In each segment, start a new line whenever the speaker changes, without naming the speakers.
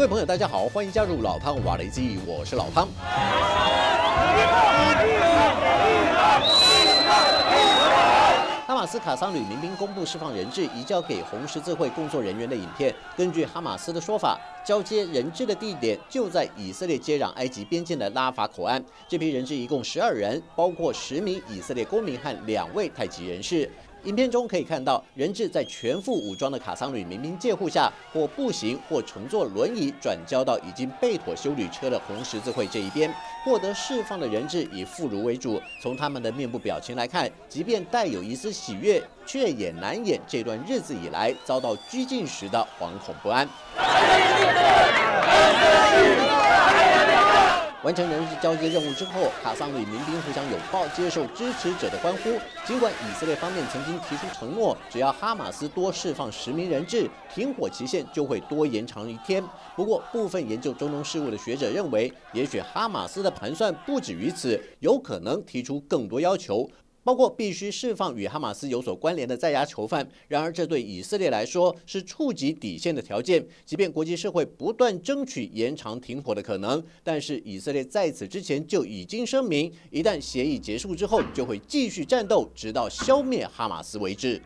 各位朋友，大家好，欢迎加入老汤瓦雷基，我是老汤。哈马斯卡桑旅民兵公布释放人质移交给红十字会工作人员的影片。根据哈马斯的说法，交接人质的地点就在以色列接壤埃及边境的拉法口岸。这批人质一共十二人，包括十名以色列公民和两位太极人士。影片中可以看到，人质在全副武装的卡桑旅民兵介护下，或步行，或乘坐轮椅转交到已经被妥修旅车的红十字会这一边。获得释放的人质以妇孺为主。从他们的面部表情来看，即便带有一丝喜悦，却也难掩这段日子以来遭到拘禁时的惶恐不安。完成人质交接任务之后，卡桑与民兵互相拥抱，接受支持者的欢呼。尽管以色列方面曾经提出承诺，只要哈马斯多释放十名人质，停火期限就会多延长一天。不过，部分研究中东事务的学者认为，也许哈马斯的盘算不止于此，有可能提出更多要求。包括必须释放与哈马斯有所关联的在押囚犯。然而，这对以色列来说是触及底线的条件。即便国际社会不断争取延长停火的可能，但是以色列在此之前就已经声明，一旦协议结束之后，就会继续战斗，直到消灭哈马斯为止。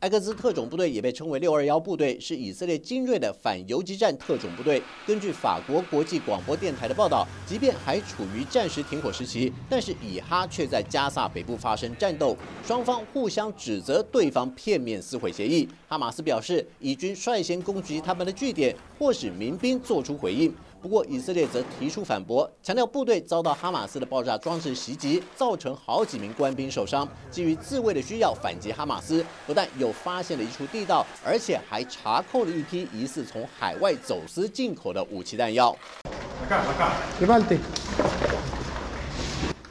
埃克兹特种部队也被称为“六二幺部队”，是以色列精锐的反游击战特种部队。根据法国国际广播电台的报道，即便还处于战时停火时期，但是以哈却在加萨北部发生战斗，双方互相指责对方片面撕毁协议。哈马斯表示，以军率先攻击他们的据点，迫使民兵做出回应。不过，以色列则提出反驳，强调部队遭到哈马斯的爆炸装置袭击，造成好几名官兵受伤。基于自卫的需要，反击哈马斯，不但又发现了一处地道，而且还查扣了一批疑似从海外走私进口的武器弹药。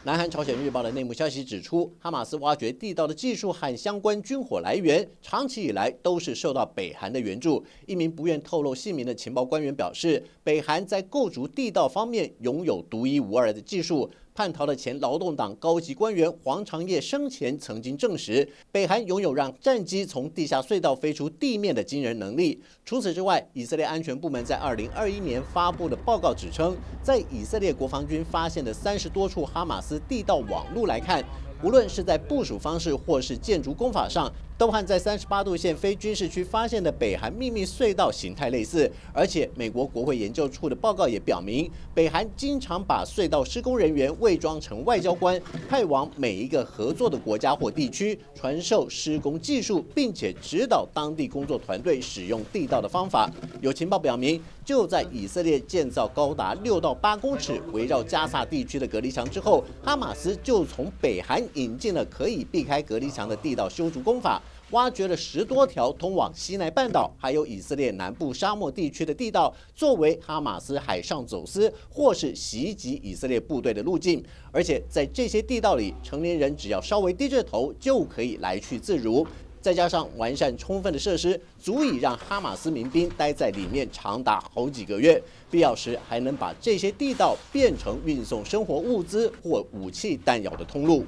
南韩朝鲜日报的内幕消息指出，哈马斯挖掘地道的技术和相关军火来源，长期以来都是受到北韩的援助。一名不愿透露姓名的情报官员表示，北韩在构筑地道方面拥有独一无二的技术。叛逃的前劳动党高级官员黄长业生前曾经证实，北韩拥有让战机从地下隧道飞出地面的惊人能力。除此之外，以色列安全部门在二零二一年发布的报告指称，在以色列国防军发现的三十多处哈马斯地道网路来看。无论是在部署方式或是建筑工法上，都汉在三十八度线非军事区发现的北韩秘密隧道形态类似。而且，美国国会研究处的报告也表明，北韩经常把隧道施工人员伪装成外交官，派往每一个合作的国家或地区，传授施工技术，并且指导当地工作团队使用地道的方法。有情报表明，就在以色列建造高达六到八公尺、围绕加萨地区的隔离墙之后，哈马斯就从北韩。引进了可以避开隔离墙的地道修筑工法，挖掘了十多条通往西奈半岛还有以色列南部沙漠地区的地道，作为哈马斯海上走私或是袭击以色列部队的路径。而且在这些地道里，成年人只要稍微低着头就可以来去自如。再加上完善充分的设施，足以让哈马斯民兵待在里面长达好几个月，必要时还能把这些地道变成运送生活物资或武器弹药的通路。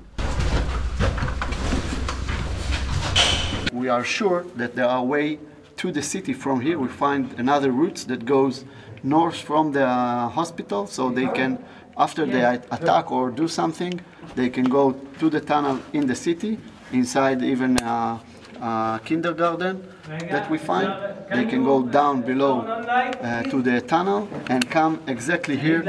We are sure that there are way to the city from here. We find another route that goes north from the hospital, so they can, after they attack or do something, they can go to the tunnel in the city, inside even a, a kindergarten that we find. They can go down below uh, to the tunnel and come exactly here,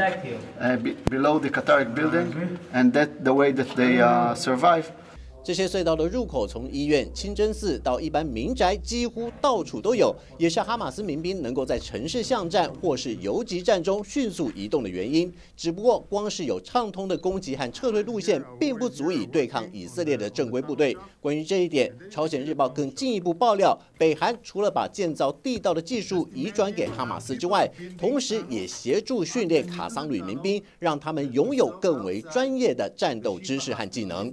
uh, below the Qatari building, and that the way that they uh, survive.
这些隧道的入口从医院、清真寺到一般民宅，几乎到处都有，也是哈马斯民兵能够在城市巷战或是游击战中迅速移动的原因。只不过，光是有畅通的攻击和撤退路线，并不足以对抗以色列的正规部队。关于这一点，朝鲜日报更进一步爆料，北韩除了把建造地道的技术移转给哈马斯之外，同时也协助训练卡桑旅民兵，让他们拥有更为专业的战斗知识和技能。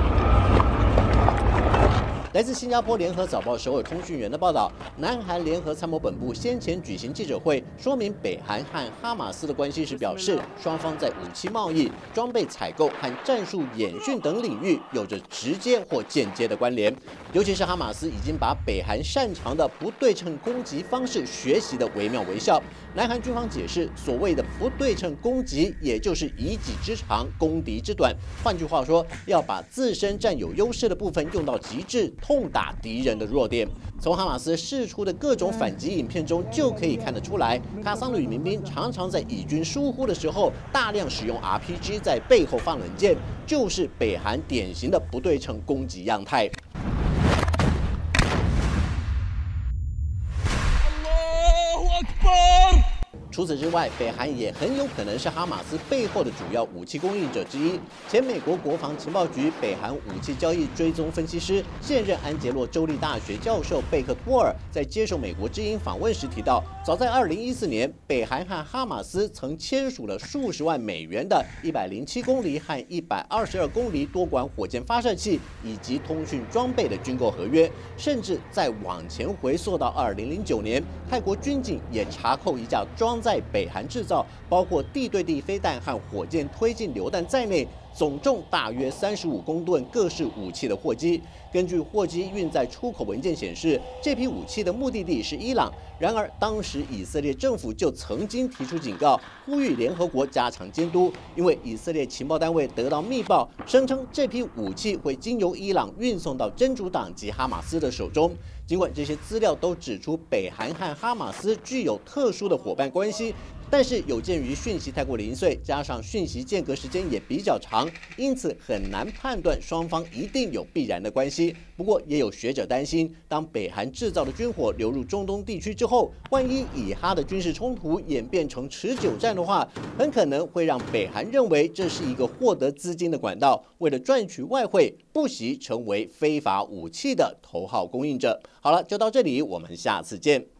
来自新加坡联合早报首尔通讯员的报道，南韩联合参谋本部先前举行记者会，说明北韩和哈马斯的关系时表示，双方在武器贸易、装备采购和战术演训等领域有着直接或间接的关联。尤其是哈马斯已经把北韩擅长的不对称攻击方式学习的惟妙惟肖。南韩军方解释，所谓的不对称攻击，也就是以己之长攻敌之短。换句话说，要把自身占有优势的部分用到极致，痛打敌人的弱点。从哈马斯释出的各种反击影片中就可以看得出来，卡桑旅民兵常常在以军疏忽的时候，大量使用 RPG 在背后放冷箭，就是北韩典型的不对称攻击样态。除此之外，北韩也很有可能是哈马斯背后的主要武器供应者之一。前美国国防情报局北韩武器交易追踪分析师、现任安杰洛州立大学教授贝克托尔在接受美国之音访问时提到，早在2014年，北韩和哈马斯曾签署了数十万美元的107公里和122公里多管火箭发射器以及通讯装备的军购合约。甚至再往前回溯到2009年，泰国军警也查扣一架装在北韩制造，包括地对地飞弹和火箭推进榴弹在内。总重大约三十五公吨各式武器的货机，根据货机运载出口文件显示，这批武器的目的地是伊朗。然而，当时以色列政府就曾经提出警告，呼吁联合国加强监督，因为以色列情报单位得到密报，声称这批武器会经由伊朗运送到真主党及哈马斯的手中。尽管这些资料都指出北韩和哈马斯具有特殊的伙伴关系。但是有鉴于讯息太过零碎，加上讯息间隔时间也比较长，因此很难判断双方一定有必然的关系。不过也有学者担心，当北韩制造的军火流入中东地区之后，万一以哈的军事冲突演变成持久战的话，很可能会让北韩认为这是一个获得资金的管道，为了赚取外汇，不惜成为非法武器的头号供应者。好了，就到这里，我们下次见。